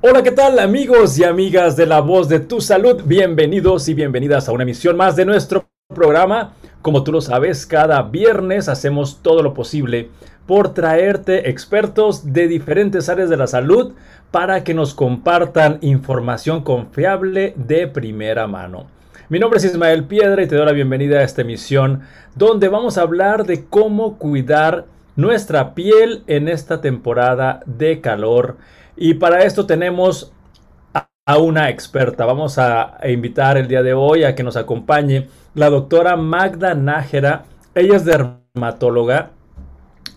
Hola, ¿qué tal amigos y amigas de La Voz de tu Salud? Bienvenidos y bienvenidas a una emisión más de nuestro programa. Como tú lo sabes, cada viernes hacemos todo lo posible por traerte expertos de diferentes áreas de la salud para que nos compartan información confiable de primera mano. Mi nombre es Ismael Piedra y te doy la bienvenida a esta emisión donde vamos a hablar de cómo cuidar nuestra piel en esta temporada de calor y para esto tenemos a una experta. Vamos a invitar el día de hoy a que nos acompañe la doctora Magda Nájera. Ella es dermatóloga.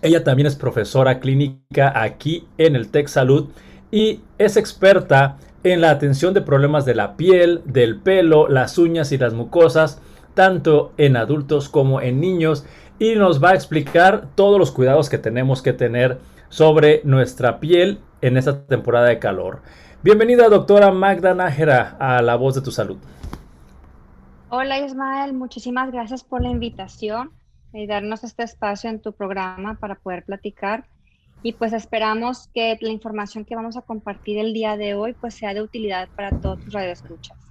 Ella también es profesora clínica aquí en el Tech Salud y es experta en la atención de problemas de la piel, del pelo, las uñas y las mucosas, tanto en adultos como en niños. Y nos va a explicar todos los cuidados que tenemos que tener sobre nuestra piel en esta temporada de calor. Bienvenida, doctora Magda Nájera, a La Voz de tu Salud. Hola, Ismael. Muchísimas gracias por la invitación y darnos este espacio en tu programa para poder platicar. Y pues esperamos que la información que vamos a compartir el día de hoy pues sea de utilidad para todos tus radioescuchas.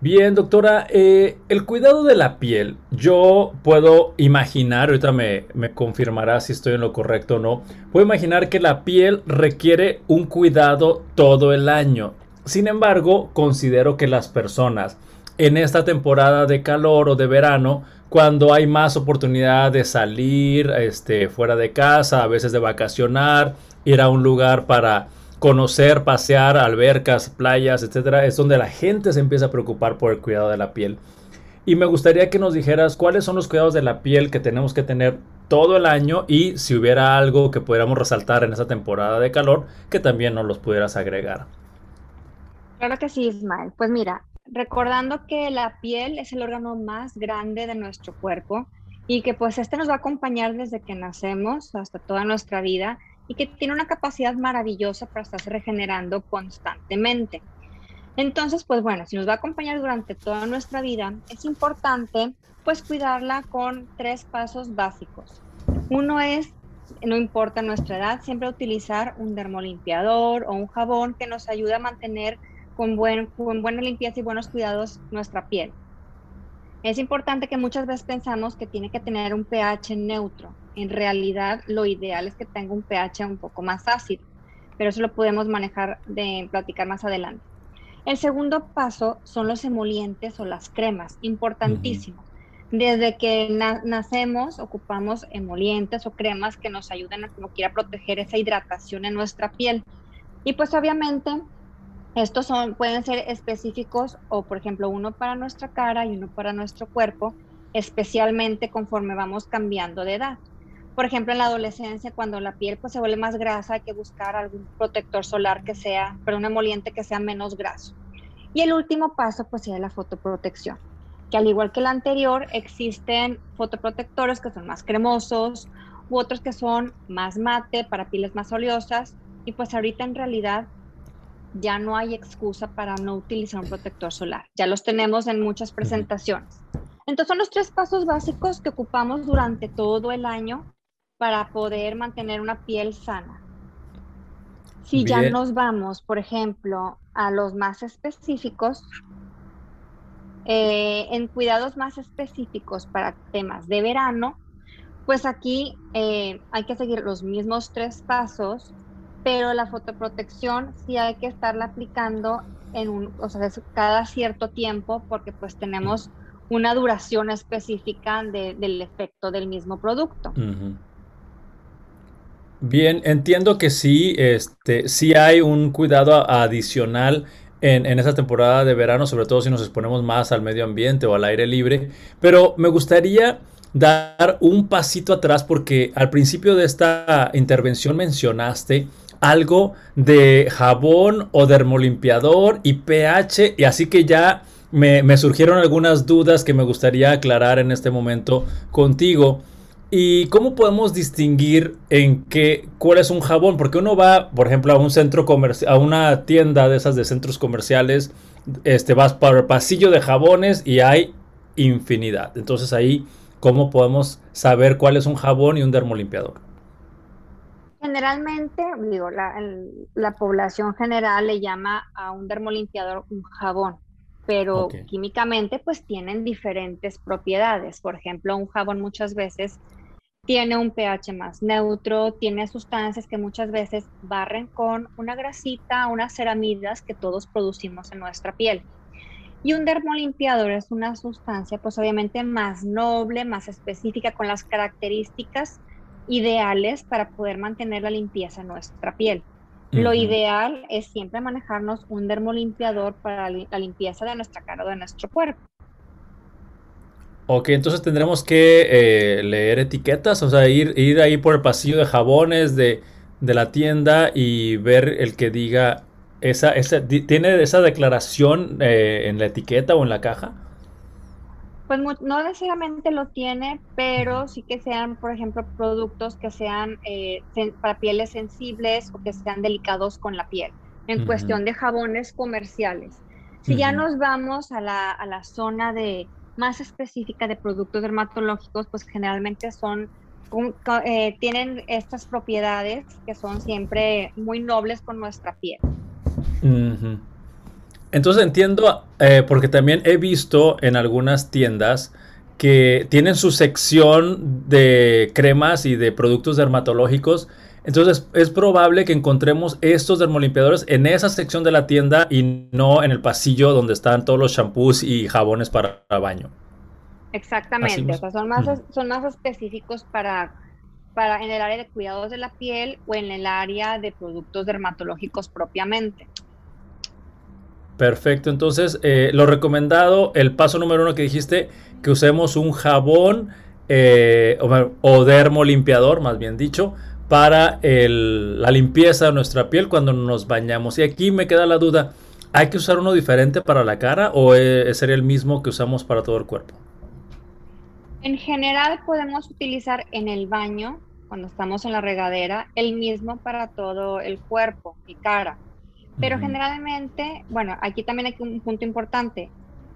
Bien, doctora, eh, el cuidado de la piel, yo puedo imaginar, ahorita me, me, confirmará si estoy en lo correcto o no, puedo imaginar que la piel requiere un cuidado todo el año. Sin embargo, considero que las personas en esta temporada de calor o de verano, cuando hay más oportunidad de salir este, fuera de casa, a veces de vacacionar, ir a un lugar para conocer, pasear, albercas, playas, etcétera, es donde la gente se empieza a preocupar por el cuidado de la piel. Y me gustaría que nos dijeras cuáles son los cuidados de la piel que tenemos que tener todo el año y si hubiera algo que pudiéramos resaltar en esta temporada de calor, que también nos los pudieras agregar. Claro que sí, Ismael. Pues mira, recordando que la piel es el órgano más grande de nuestro cuerpo y que pues este nos va a acompañar desde que nacemos hasta toda nuestra vida y que tiene una capacidad maravillosa para estarse regenerando constantemente. Entonces, pues bueno, si nos va a acompañar durante toda nuestra vida, es importante pues cuidarla con tres pasos básicos. Uno es, no importa nuestra edad, siempre utilizar un dermolimpiador o un jabón que nos ayude a mantener con, buen, con buena limpieza y buenos cuidados nuestra piel. Es importante que muchas veces pensamos que tiene que tener un pH neutro. En realidad, lo ideal es que tenga un pH un poco más ácido, pero eso lo podemos manejar de platicar más adelante. El segundo paso son los emolientes o las cremas, importantísimo. Desde que nacemos ocupamos emolientes o cremas que nos ayuden a como quiera proteger esa hidratación en nuestra piel. Y pues obviamente estos son, pueden ser específicos o, por ejemplo, uno para nuestra cara y uno para nuestro cuerpo, especialmente conforme vamos cambiando de edad. Por ejemplo, en la adolescencia, cuando la piel pues, se vuelve más grasa, hay que buscar algún protector solar que sea, pero un emoliente que sea menos graso. Y el último paso, pues, sería la fotoprotección, que al igual que el anterior, existen fotoprotectores que son más cremosos u otros que son más mate para pieles más oleosas. Y pues ahorita en realidad ya no hay excusa para no utilizar un protector solar. Ya los tenemos en muchas presentaciones. Entonces son los tres pasos básicos que ocupamos durante todo el año para poder mantener una piel sana. Si ya nos vamos, por ejemplo, a los más específicos, eh, en cuidados más específicos para temas de verano, pues aquí eh, hay que seguir los mismos tres pasos pero la fotoprotección sí hay que estarla aplicando en un, o sea, cada cierto tiempo porque pues tenemos una duración específica del efecto del mismo producto. Bien, entiendo que sí, este, sí hay un cuidado adicional en, en esta temporada de verano, sobre todo si nos exponemos más al medio ambiente o al aire libre, pero me gustaría dar un pasito atrás porque al principio de esta intervención mencionaste algo de jabón o dermolimpiador y pH y así que ya me, surgieron algunas dudas que me gustaría aclarar en este momento contigo. ¿Y cómo podemos distinguir en qué, cuál es un jabón? Porque uno va, por ejemplo, a un centro comercial, a una tienda de esas de centros comerciales, este, vas para el pasillo de jabones y hay infinidad. Entonces ahí, ¿cómo podemos saber cuál es un jabón y un dermolimpiador? Generalmente, digo, la, población general le llama a un dermolimpiador un jabón, pero químicamente pues tienen diferentes propiedades. Por ejemplo, un jabón muchas veces tiene un pH más neutro, tiene sustancias que muchas veces barren con una grasita, unas ceramidas que todos producimos en nuestra piel. Y un dermolimpiador es una sustancia pues obviamente más noble, más específica, con las características ideales para poder mantener la limpieza en nuestra piel. Lo ideal es siempre manejarnos un dermolimpiador para la limpieza de nuestra cara o de nuestro cuerpo. Ok, entonces tendremos que eh, leer etiquetas, o sea, ir, ir ahí por el pasillo de jabones de, la tienda y ver el que diga esa, esa tiene esa declaración eh, en la etiqueta o en la caja. Pues no necesariamente lo tiene, pero sí que sean, por ejemplo, productos que sean eh, para pieles sensibles o que sean delicados con la piel, en cuestión de jabones comerciales. Si ya nos vamos a la, a la zona de más específica de productos dermatológicos, pues generalmente son eh, tienen estas propiedades que son siempre muy nobles con nuestra piel. Entonces entiendo, eh, porque también he visto en algunas tiendas que tienen su sección de cremas y de productos dermatológicos. Entonces es probable que encontremos estos dermolimpiadores en esa sección de la tienda y no en el pasillo donde están todos los shampoos y jabones para baño. Exactamente, o sea, son más, son más específicos para, para en el área de cuidados de la piel o en el área de productos dermatológicos propiamente. Perfecto, entonces eh, lo recomendado, el paso número uno que dijiste, que usemos un jabón eh, o, dermo limpiador, más bien dicho, para la limpieza de nuestra piel cuando nos bañamos. Y aquí me queda la duda, ¿hay que usar uno diferente para la cara o eh, sería el mismo que usamos para todo el cuerpo? En general podemos utilizar en el baño, cuando estamos en la regadera, el mismo para todo el cuerpo y cara. Pero generalmente, bueno, aquí también hay un punto importante.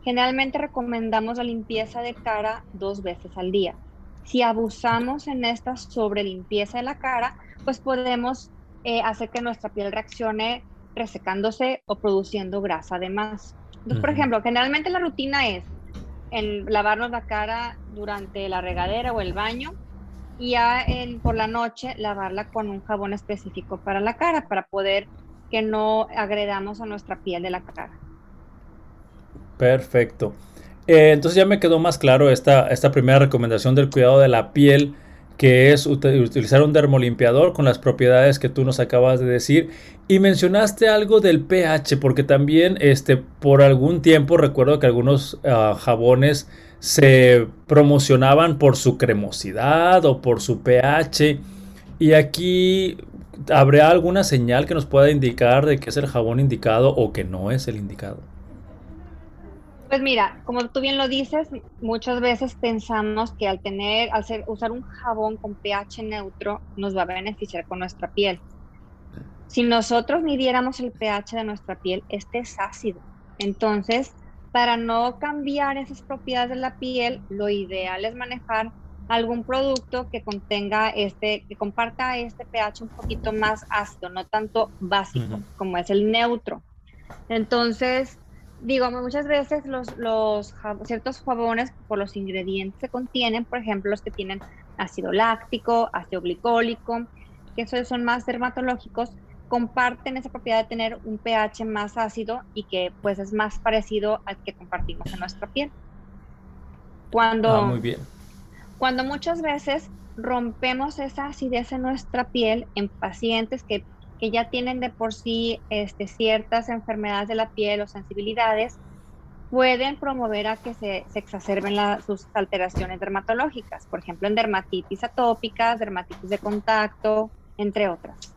Generalmente recomendamos la limpieza de cara dos veces al día. Si abusamos en esta sobre limpieza de la cara, pues podemos eh, hacer que nuestra piel reaccione resecándose o produciendo grasa además. Entonces, por ejemplo, generalmente la rutina es en lavarnos la cara durante la regadera o el baño y ya por la noche lavarla con un jabón específico para la cara para poder que no agredamos a nuestra piel de la cara. Perfecto. Eh, entonces ya me quedó más claro esta, esta primera recomendación del cuidado de la piel, que es utilizar un dermolimpiador con las propiedades que tú nos acabas de decir. Y mencionaste algo del pH, porque también este, por algún tiempo recuerdo que algunos ah, jabones se promocionaban por su cremosidad o por su pH. Y aquí ¿Habrá alguna señal que nos pueda indicar de que es el jabón indicado o que no es el indicado? Pues mira, como tú bien lo dices, muchas veces pensamos que al tener, al usar un jabón con pH neutro, nos va a beneficiar con nuestra piel. Si nosotros midiéramos el pH de nuestra piel, este es ácido. Entonces, para no cambiar esas propiedades de la piel, lo ideal es manejar algún producto que contenga este, que comparta este pH un poquito más ácido, no tanto básico, como es el neutro. Entonces, digo, muchas veces los, los ciertos jabones, por los ingredientes que contienen, por ejemplo, los que tienen ácido láctico, ácido glicólico, que esos son más dermatológicos, comparten esa propiedad de tener un pH más ácido y que pues es más parecido al que compartimos en nuestra piel. Cuando, ah, muy bien cuando muchas veces rompemos esa acidez en nuestra piel en pacientes que, ya tienen de por sí este, ciertas enfermedades de la piel o sensibilidades, pueden promover a que se, exacerben sus alteraciones dermatológicas, por ejemplo, en dermatitis atópicas, dermatitis de contacto, entre otras.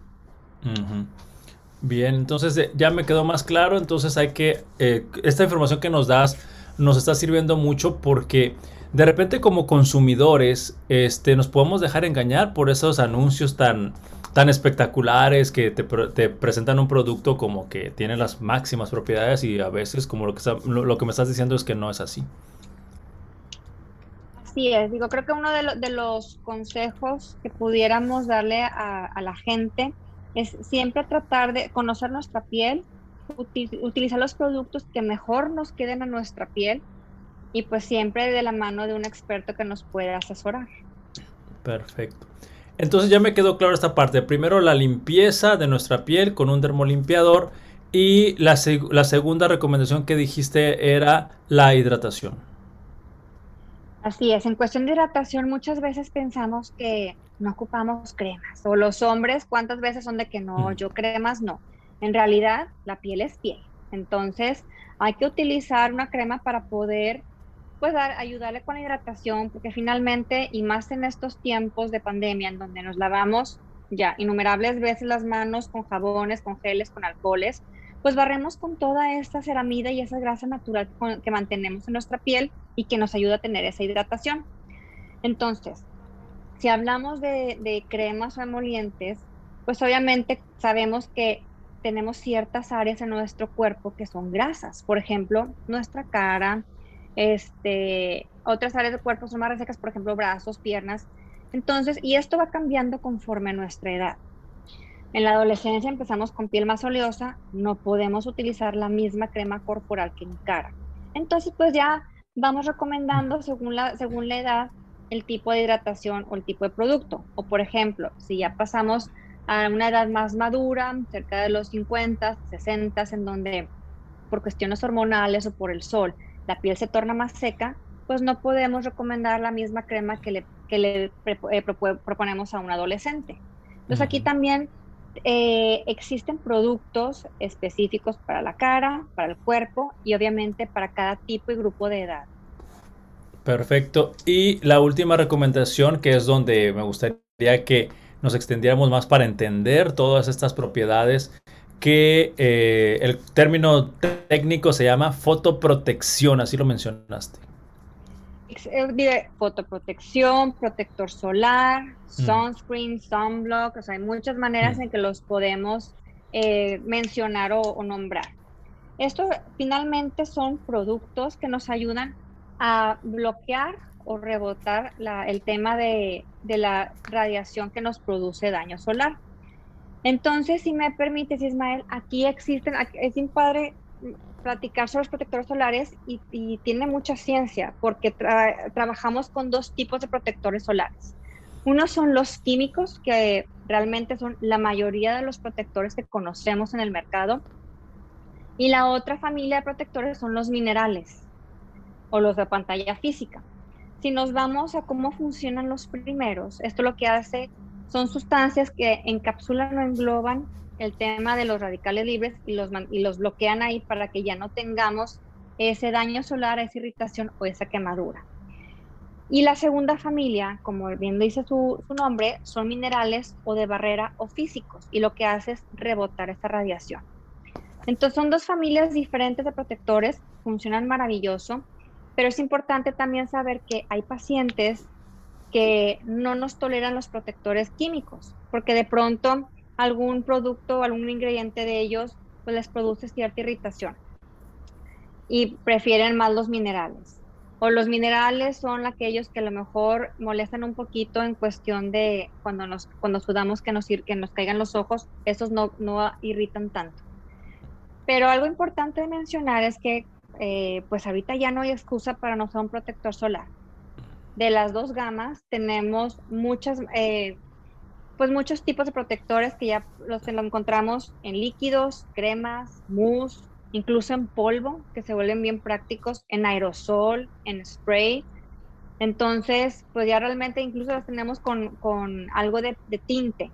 Bien, entonces eh, ya me quedó más claro, entonces hay que, eh, esta información que nos das nos está sirviendo mucho porque de repente como consumidores este, nos podemos dejar engañar por esos anuncios tan, tan espectaculares que te, presentan un producto como que tiene las máximas propiedades y a veces como lo que, lo, que me estás diciendo es que no es así. Así es, digo, creo que uno de, los consejos que pudiéramos darle a, la gente es siempre tratar de conocer nuestra piel, utilizar los productos que mejor nos queden a nuestra piel y pues siempre de la mano de un experto que nos pueda asesorar. Perfecto. Entonces ya me quedó claro esta parte. Primero la limpieza de nuestra piel con un dermolimpiador y la, la segunda recomendación que dijiste era la hidratación. Así es, en cuestión de hidratación muchas veces pensamos que no ocupamos cremas o los hombres cuántas veces son de que no, yo cremas no. En realidad la piel es piel. Entonces hay que utilizar una crema para poder pues dar, ayudarle con la hidratación porque finalmente y más en estos tiempos de pandemia en donde nos lavamos ya innumerables veces las manos con jabones, con geles, con alcoholes, pues barremos con toda esta ceramida y esa grasa natural que mantenemos en nuestra piel y que nos ayuda a tener esa hidratación. Entonces, si hablamos de, cremas o emolientes, pues obviamente sabemos que tenemos ciertas áreas en nuestro cuerpo que son grasas. Por ejemplo, nuestra cara, este, otras áreas del cuerpo son más resecas, por ejemplo, brazos, piernas. Entonces, y esto va cambiando conforme a nuestra edad. En la adolescencia empezamos con piel más oleosa, no podemos utilizar la misma crema corporal que en cara. Entonces, pues ya vamos recomendando según la, según la edad el tipo de hidratación o el tipo de producto. O por ejemplo, si ya pasamos a una edad más madura, cerca de los 50, 60, en donde por cuestiones hormonales o por el sol la piel se torna más seca, pues no podemos recomendar la misma crema que le, que le eh, proponemos a un adolescente. Entonces aquí también eh, existen productos específicos para la cara, para el cuerpo y obviamente para cada tipo y grupo de edad. Perfecto. Y la última recomendación, que es donde me gustaría que nos extendiéramos más para entender todas estas propiedades, que eh, el término técnico se llama fotoprotección, así lo mencionaste. Eh, fotoprotección, protector solar, mm. sunscreen, sunblock, o sea, hay muchas maneras mm. en que los podemos eh, mencionar o, nombrar. Estos finalmente son productos que nos ayudan a bloquear o rebotar el tema de, de, la radiación que nos produce daño solar. Entonces, si me permites, Ismael, aquí existen, es un padre platicar sobre los protectores solares y, tiene mucha ciencia porque trabajamos con dos tipos de protectores solares. Uno son los químicos, que realmente son la mayoría de los protectores que conocemos en el mercado. Y la otra familia de protectores son los minerales o los de pantalla física. Si nos vamos a cómo funcionan los primeros, esto lo que hace son sustancias que encapsulan o engloban el tema de los radicales libres y los, y los bloquean ahí para que ya no tengamos ese daño solar, esa irritación o esa quemadura. Y la segunda familia, como bien dice su, su, nombre, son minerales o de barrera o físicos y lo que hace es rebotar esa radiación. Entonces son dos familias diferentes de protectores, funcionan maravilloso, pero es importante también saber que hay pacientes que no nos toleran los protectores químicos, porque de pronto algún producto o algún ingrediente de ellos pues les produce cierta irritación y prefieren más los minerales. O los minerales son aquellos que a lo mejor molestan un poquito en cuestión de cuando nos cuando sudamos que nos que nos caigan los ojos, esos no, no irritan tanto. Pero algo importante de mencionar es que eh, pues ahorita ya no hay excusa para no usar un protector solar. De las dos gamas tenemos muchas eh, pues muchos tipos de protectores que ya los encontramos en líquidos, cremas, mousse, incluso en polvo, que se vuelven bien prácticos, en aerosol, en spray. Entonces, pues ya realmente incluso los tenemos con, algo de, tinte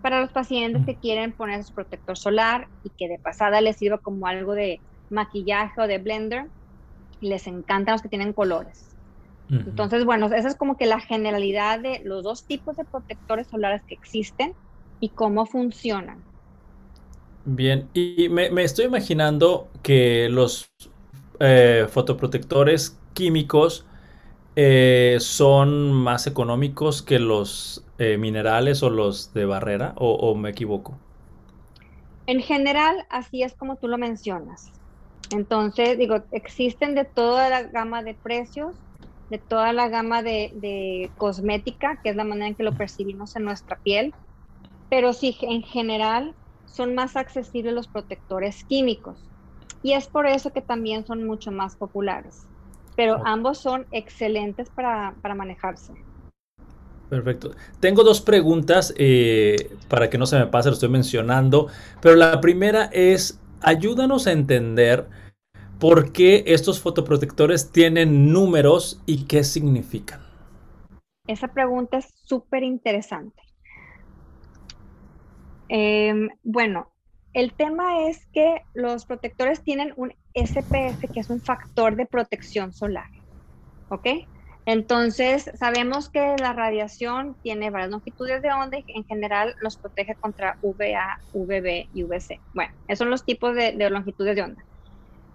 para los pacientes que quieren poner su protector solar y que de pasada les sirva como algo de maquillaje o de blender. Les encantan los que tienen colores. Entonces, bueno, esa es como que la generalidad de los dos tipos de protectores solares que existen y cómo funcionan. Bien, y me, estoy imaginando que los eh, fotoprotectores químicos eh, son más económicos que los eh, minerales o los de barrera, o me equivoco. En general, así es como tú lo mencionas. Entonces, digo, existen de toda la gama de precios de toda la gama de, cosmética, que es la manera en que lo percibimos en nuestra piel, pero sí, en general son más accesibles los protectores químicos. Y es por eso que también son mucho más populares. Pero ambos son excelentes para, manejarse. Perfecto. Tengo dos preguntas eh, para que no se me pase, lo estoy mencionando. Pero la primera es, ayúdanos a entender ¿Por qué estos fotoprotectores tienen números y qué significan? Esa pregunta es súper interesante. Em, bueno, el tema es que los protectores tienen un SPF, que es un factor de protección solar. ¿Ok? Entonces, sabemos que la radiación tiene varias longitudes de onda y en general los protege contra UVA, UVB y UVC. Bueno, esos son los tipos de longitudes de onda.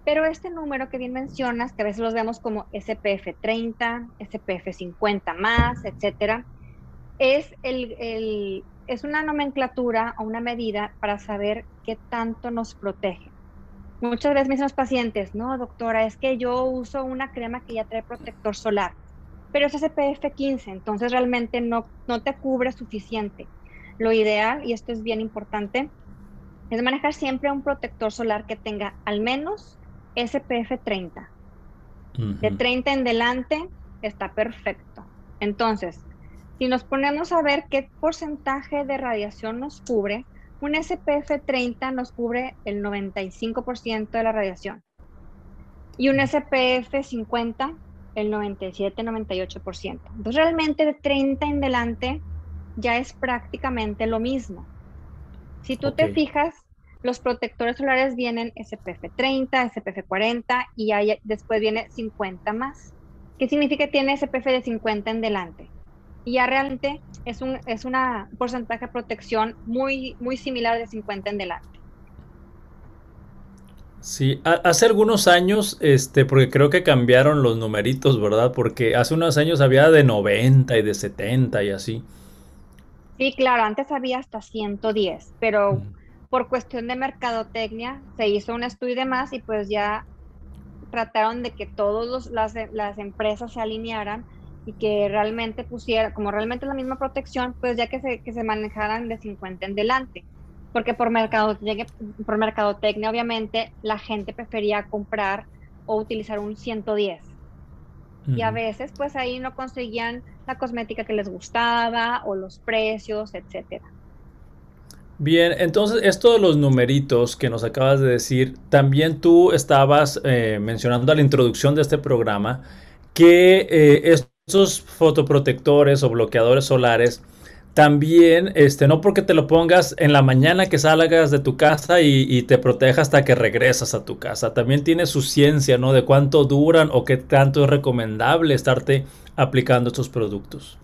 Pero este número que bien mencionas, que a veces los vemos como SPF 30, SPF 50 más, etcétera, es, el, es una nomenclatura o una medida para saber qué tanto nos protege. Muchas veces me dicen los pacientes, no, doctora, es que yo uso una crema que ya trae protector solar, pero es SPF 15, entonces realmente no, no te cubre suficiente. Lo ideal, y esto es bien importante, es manejar siempre un protector solar que tenga al menos SPF 30. De 30 en delante está perfecto. Entonces, si nos ponemos a ver qué porcentaje de radiación nos cubre, un SPF 30 nos cubre el 95% de la radiación. Y un SPF 50, el 97-98%. Entonces, realmente de 30 en delante ya es prácticamente lo mismo. Si tú te fijas, los protectores solares vienen SPF 30, SPF 40 y después viene 50 más. ¿Qué significa que tiene SPF de 50 en delante? Y ya realmente es un es una porcentaje de protección muy, muy similar de 50 en delante. Sí, hace algunos años, este, porque creo que cambiaron los numeritos, ¿verdad? Porque hace unos años había de 90 y de 70 y así. Sí, claro, antes había hasta 110, pero por cuestión de mercadotecnia se hizo un estudio de más y pues ya trataron de que todas las, las empresas se alinearan y que realmente pusiera, como realmente la misma protección, pues ya que se, que se manejaran de 50 en delante. Porque por mercadotecnia, por mercadotecnia, obviamente, la gente prefería comprar o utilizar un 110. Y a veces, pues ahí no conseguían la cosmética que les gustaba o los precios, etcétera. Bien, entonces esto de los numeritos que nos acabas de decir, también tú estabas eh, mencionando a la introducción de este programa que eh, estos fotoprotectores o bloqueadores solares también, este, no porque te lo pongas en la mañana que salgas de tu casa y, y, te proteja hasta que regresas a tu casa, también tiene su ciencia, ¿no? De cuánto duran o qué tanto es recomendable estarte aplicando estos productos.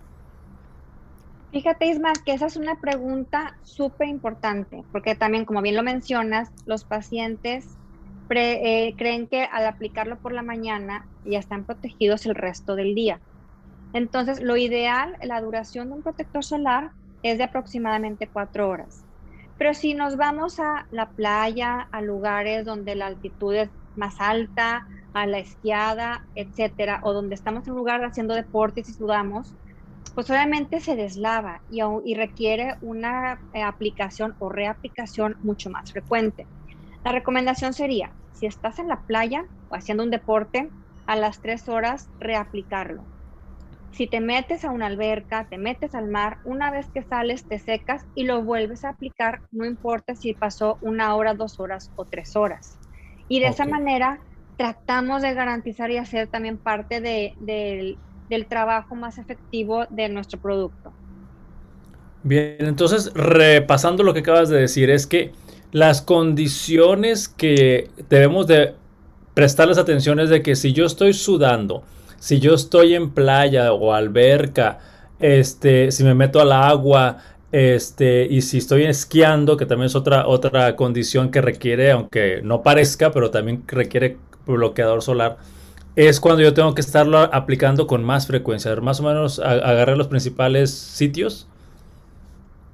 Fíjate, Isma, que esa es una pregunta súper importante, porque también, como bien lo mencionas, los pacientes eh, creen que al aplicarlo por la mañana ya están protegidos el resto del día. Entonces, lo ideal, la duración de un protector solar es de aproximadamente cuatro horas. Pero si nos vamos a la playa, a lugares donde la altitud es más alta, a la esquiada, etcétera, o donde estamos en un lugar haciendo deportes y sudamos, pues obviamente se deslava y, requiere una eh, aplicación o reaplicación mucho más frecuente. La recomendación sería, si estás en la playa o haciendo un deporte, a las tres horas reaplicarlo. Si te metes a una alberca, te metes al mar, una vez que sales te secas y lo vuelves a aplicar, no importa si pasó una hora, dos horas o tres horas. Y de esa manera tratamos de garantizar y hacer también parte del del trabajo más efectivo de nuestro producto. Bien, entonces repasando lo que acabas de decir, es que las condiciones que debemos de prestarles atención es de que si yo estoy sudando, si yo estoy en playa o alberca, este, si me meto al agua, este, y si estoy esquiando, que también es otra, otra condición que requiere, aunque no parezca, pero también requiere bloqueador solar es cuando yo tengo que estarlo aplicando con más frecuencia. Más o menos agarrar los principales sitios.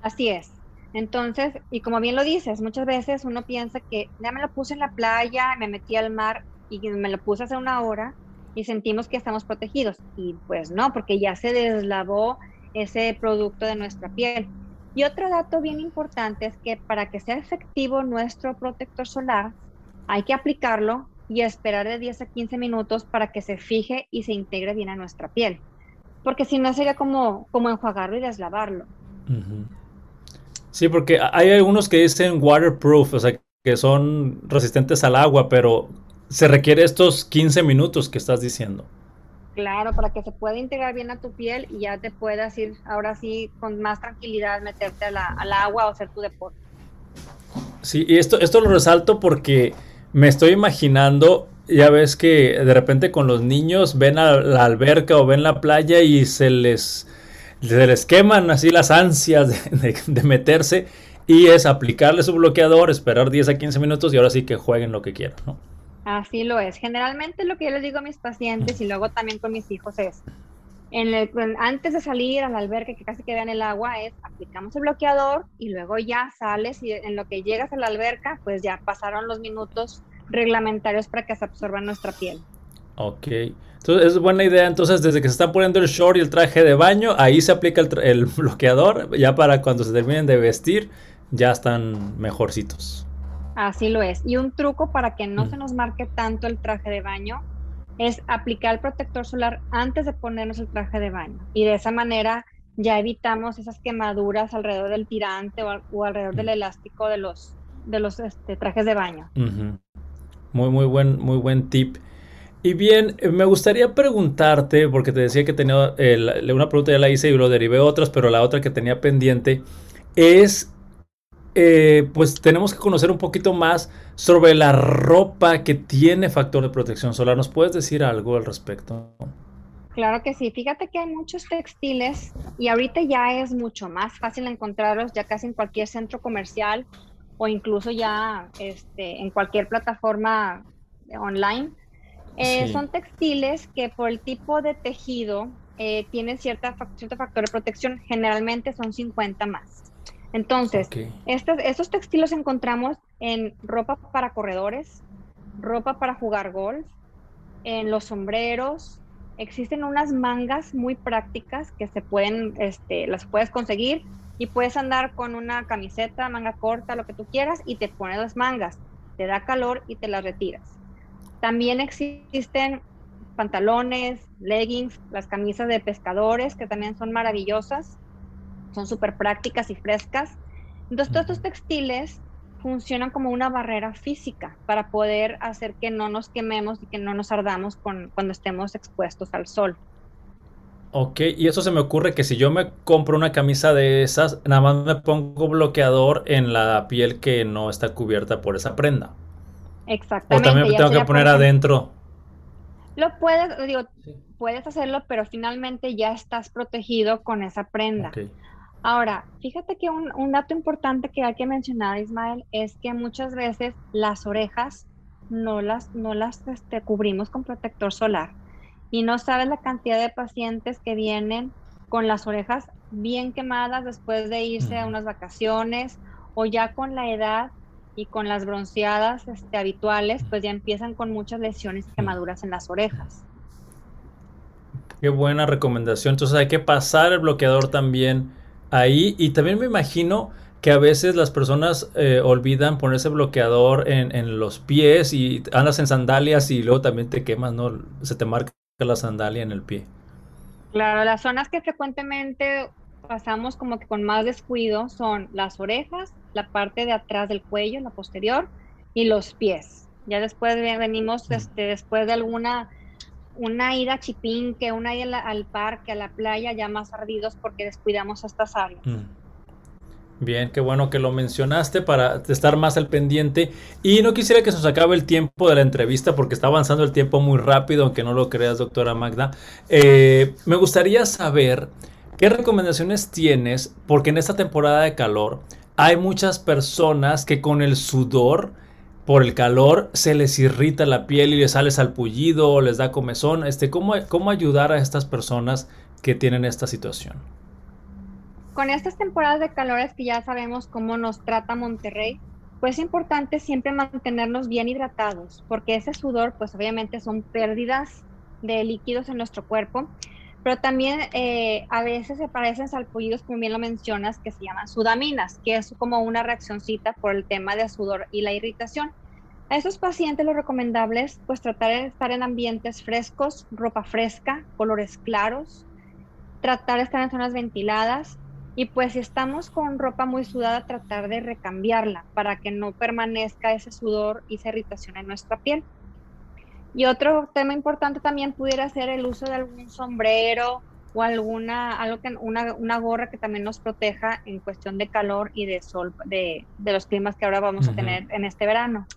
Así es. Entonces, y como bien lo dices, muchas veces uno piensa que ya me lo puse en la playa, me metí al mar y me lo puse hace una hora y sentimos que estamos protegidos. Y pues no, porque ya se deslavó ese producto de nuestra piel. Y otro dato bien importante es que para que sea efectivo nuestro protector solar, hay que aplicarlo y esperar de 10 a 15 minutos para que se fije y se integre bien a nuestra piel. Porque si no sería como, como enjuagarlo y deslavarlo. Sí, porque hay algunos que dicen waterproof, o sea, que son resistentes al agua, pero se requiere estos 15 minutos que estás diciendo. Claro, para que se pueda integrar bien a tu piel y ya te puedas ir ahora sí con más tranquilidad meterte al agua o hacer tu deporte. Sí, y esto, esto lo resalto porque me estoy imaginando, ya ves que de repente con los niños ven a la alberca o ven la playa y se les, se les queman así las ansias de, de meterse y es aplicarle su bloqueador, esperar 10 a 15 minutos y ahora sí que jueguen lo que quieran, ¿no? Así lo es. Generalmente lo que yo les digo a mis pacientes y luego también con mis hijos es, en el, antes de salir al albergue, que casi que vean el agua, es aplicamos el bloqueador y luego ya sales y en lo que llegas a la alberca, pues ya pasaron los minutos reglamentarios para que se absorba nuestra piel. Ok, entonces es buena idea. Entonces, desde que se están poniendo el short y el traje de baño, ahí se aplica el, el bloqueador, ya para cuando se terminen de vestir, ya están mejorcitos. Así lo es. Y un truco para que no mm. se nos marque tanto el traje de baño es aplicar el protector solar antes de ponernos el traje de baño. Y de esa manera ya evitamos esas quemaduras alrededor del tirante o, alrededor del mm. elástico de los, de los este, trajes de baño. Muy, muy buen, muy buen tip. Y bien, eh, me gustaría preguntarte, porque te decía que tenía una pregunta ya la hice y lo derivé otras, pero la otra que tenía pendiente es eh, pues tenemos que conocer un poquito más sobre la ropa que tiene factor de protección solar. ¿Nos puedes decir algo al respecto? Claro que sí. Fíjate que hay muchos textiles y ahorita ya es mucho más fácil encontrarlos ya casi en cualquier centro comercial o incluso ya este, en cualquier plataforma online. Eh, son textiles que por el tipo de tejido eh, tienen cierta, cierto factor de protección. Generalmente son 50 más. Entonces, estos, textiles encontramos en ropa para corredores, ropa para jugar golf, en los sombreros. Existen unas mangas muy prácticas que se pueden, este, las puedes conseguir y puedes andar con una camiseta, manga corta, lo que tú quieras, y te pones las mangas. Te da calor y te las retiras. También existen pantalones, leggings, las camisas de pescadores, que también son maravillosas son súper prácticas y frescas. Entonces, todos estos textiles funcionan como una barrera física para poder hacer que no nos quememos y que no nos ardamos con, cuando estemos expuestos al sol. Ok, y eso se me ocurre que si yo me compro una camisa de esas, nada más me pongo bloqueador en la piel que no está cubierta por esa prenda. Exactamente. O también tengo que poner adentro. Lo puedes, digo, puedes hacerlo, pero finalmente ya estás protegido con esa prenda. Okay. Ahora, fíjate que un, dato importante que hay que mencionar, Ismael, es que muchas veces las orejas no las, no las este, cubrimos con protector solar. Y no sabes la cantidad de pacientes que vienen con las orejas bien quemadas después de irse a unas vacaciones o ya con la edad y con las bronceadas este, habituales, pues ya empiezan con muchas lesiones y quemaduras en las orejas. Qué buena recomendación. Entonces hay que pasar el bloqueador también ahí. Y también me imagino que a veces las personas eh, olvidan ponerse bloqueador en, los pies y andas en sandalias y luego también te quemas, ¿no? Se te marca la sandalia en el pie. Claro, las zonas que frecuentemente pasamos como que con más descuido son las orejas, la parte de atrás del cuello, la posterior, y los pies. Ya después venimos, este, después de alguna una ida a Chipinque, una ida al parque, a la playa, ya más ardidos porque descuidamos estas áreas. Mm. Bien, qué bueno que lo mencionaste para estar más al pendiente. Y no quisiera que se nos acabe el tiempo de la entrevista porque está avanzando el tiempo muy rápido, aunque no lo creas, doctora Magda. Eh, me gustaría saber qué recomendaciones tienes, porque en esta temporada de calor hay muchas personas que con el sudor por el calor se les irrita la piel y les sale salpullido o les da comezón. Este, ¿cómo, ¿Cómo ayudar a estas personas que tienen esta situación? Con estas temporadas de calores que ya sabemos cómo nos trata Monterrey, pues es importante siempre mantenernos bien hidratados, porque ese sudor, pues obviamente son pérdidas de líquidos en nuestro cuerpo, pero también eh, a veces se parecen salpullidos, como bien lo mencionas, que se llaman sudaminas, que es como una reaccioncita por el tema de sudor y la irritación. A esos pacientes lo recomendable es pues tratar de estar en ambientes frescos, ropa fresca, colores claros, tratar de estar en zonas ventiladas y pues si estamos con ropa muy sudada, tratar de recambiarla para que no permanezca ese sudor y esa irritación en nuestra piel. Y otro tema importante también pudiera ser el uso de algún sombrero o alguna, algo que, una, una gorra que también nos proteja en cuestión de calor y de sol, de, de los climas que ahora vamos a tener en este verano.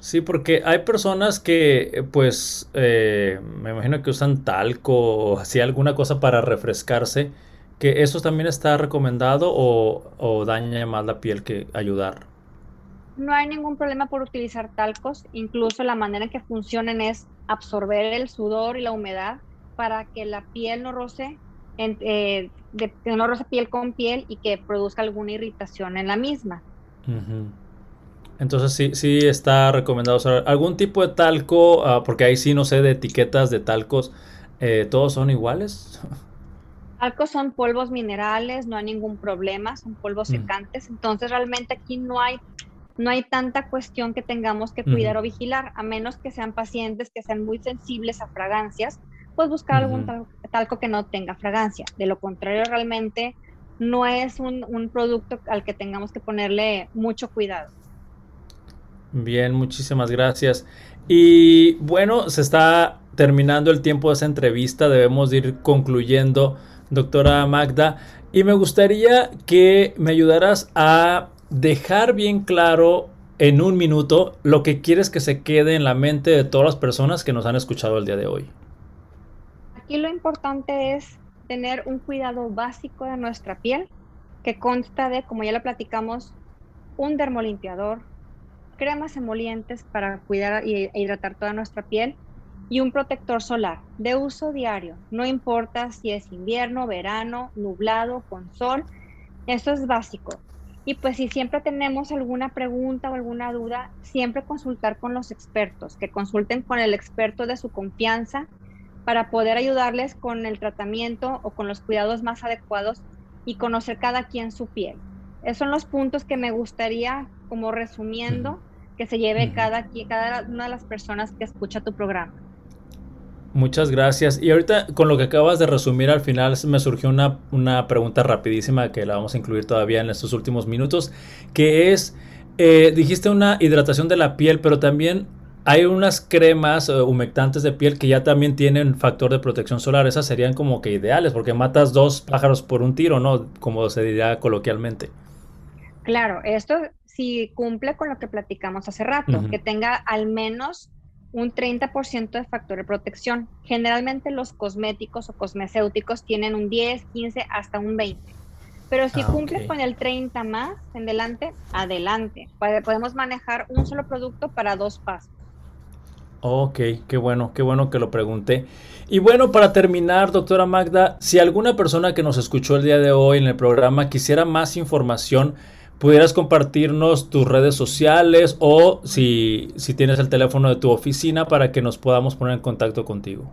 Sí, porque hay personas que, pues, eh, me imagino que usan talco o así alguna cosa para refrescarse, que eso también está recomendado o, o daña más la piel que ayudar no hay ningún problema por utilizar talcos, incluso la manera en que funcionan es absorber el sudor y la humedad para que la piel no roce, eh, no roce piel con piel y que produzca alguna irritación en la misma. Entonces sí, sí está recomendado usar algún tipo de talco, ah, porque ahí sí no sé de etiquetas de talcos, eh, ¿todos son iguales? Talcos son polvos minerales, no hay ningún problema, son polvos secantes, entonces realmente aquí no hay no hay tanta cuestión que tengamos que cuidar o vigilar, a menos que sean pacientes que sean muy sensibles a fragancias, pues buscar algún talco que no tenga fragancia. De lo contrario, realmente no es un, producto al que tengamos que ponerle mucho cuidado. Bien, muchísimas gracias. Y bueno, se está terminando el tiempo de esa entrevista, debemos ir concluyendo, doctora Magda, y me gustaría que me ayudaras a dejar bien claro en un minuto lo que quieres que se quede en la mente de todas las personas que nos han escuchado el día de hoy. Aquí lo importante es tener un cuidado básico de nuestra piel que consta de, como ya lo platicamos, un dermolimpiador, cremas emolientes para cuidar e hidratar toda nuestra piel y un protector solar de uso diario. No importa si es invierno, verano, nublado, con sol, eso es básico. Y pues si siempre tenemos alguna pregunta o alguna duda, siempre consultar con los expertos, que consulten con el experto de su confianza para poder ayudarles con el tratamiento o con los cuidados más adecuados y conocer cada quien su piel. Esos son los puntos que me gustaría, como resumiendo, que se lleve cada, cada una de las personas que escucha tu programa. Muchas gracias. Y ahorita con lo que acabas de resumir al final me surgió una, una pregunta rapidísima que la vamos a incluir todavía en estos últimos minutos, que es, eh, dijiste una hidratación de la piel, pero también hay unas cremas eh, humectantes de piel que ya también tienen factor de protección solar. Esas serían como que ideales porque matas dos pájaros por un tiro, ¿no? Como se diría coloquialmente. Claro, esto sí cumple con lo que platicamos hace rato, que tenga al menos un 30% de factor de protección. Generalmente los cosméticos o cosmecéuticos tienen un 10, 15, hasta un 20. Pero si ah, cumple con el 30 más en adelante, adelante. Podemos manejar un solo producto para dos pasos. Ok, qué bueno, qué bueno que lo pregunté. Y bueno, para terminar, doctora Magda, si alguna persona que nos escuchó el día de hoy en el programa quisiera más información, pudieras compartirnos tus redes sociales o si, tienes el teléfono de tu oficina para que nos podamos poner en contacto contigo.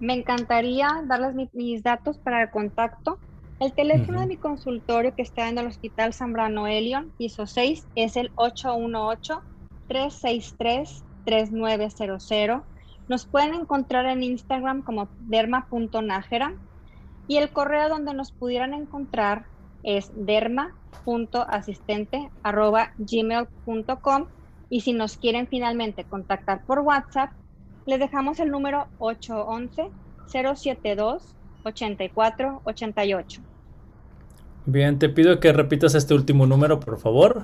Me encantaría darles mis datos para el contacto. El teléfono de mi consultorio que está en el Hospital Zambrano Elion, piso 6, es el 818-363-3900. Nos pueden encontrar en Instagram como derma.nájera y el correo donde nos pudieran encontrar es derma.asistente.gmail.com y si nos quieren finalmente contactar por WhatsApp, les dejamos el número 811-072-8488. Bien, te pido que repitas este último número, por favor.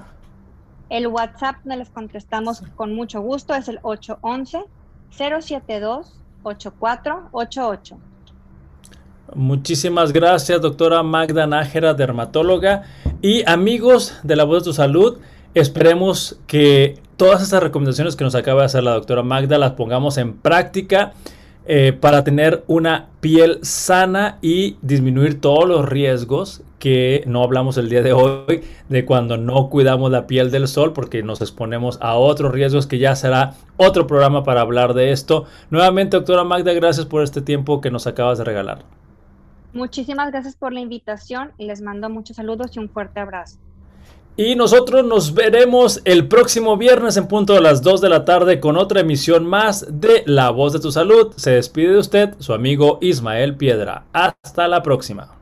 El WhatsApp no les contestamos con mucho gusto, es el 811-072-8488. Muchísimas gracias, doctora Magda Nájera, dermatóloga. Y amigos de la voz de tu salud, esperemos que todas estas recomendaciones que nos acaba de hacer la doctora Magda las pongamos en práctica. eh, para tener una piel sana y disminuir todos los riesgos que no hablamos el día de hoy de cuando no cuidamos la piel del sol porque nos exponemos a otros riesgos que ya será otro programa para hablar de esto. Nuevamente, doctora Magda, gracias por este tiempo que nos acabas de regalar. Muchísimas gracias por la invitación y les mando muchos saludos y un fuerte abrazo. Y nosotros nos veremos el próximo viernes en punto de las 2 de la tarde con otra emisión más de La Voz de tu Salud. Se despide de usted su amigo Ismael Piedra. Hasta la próxima.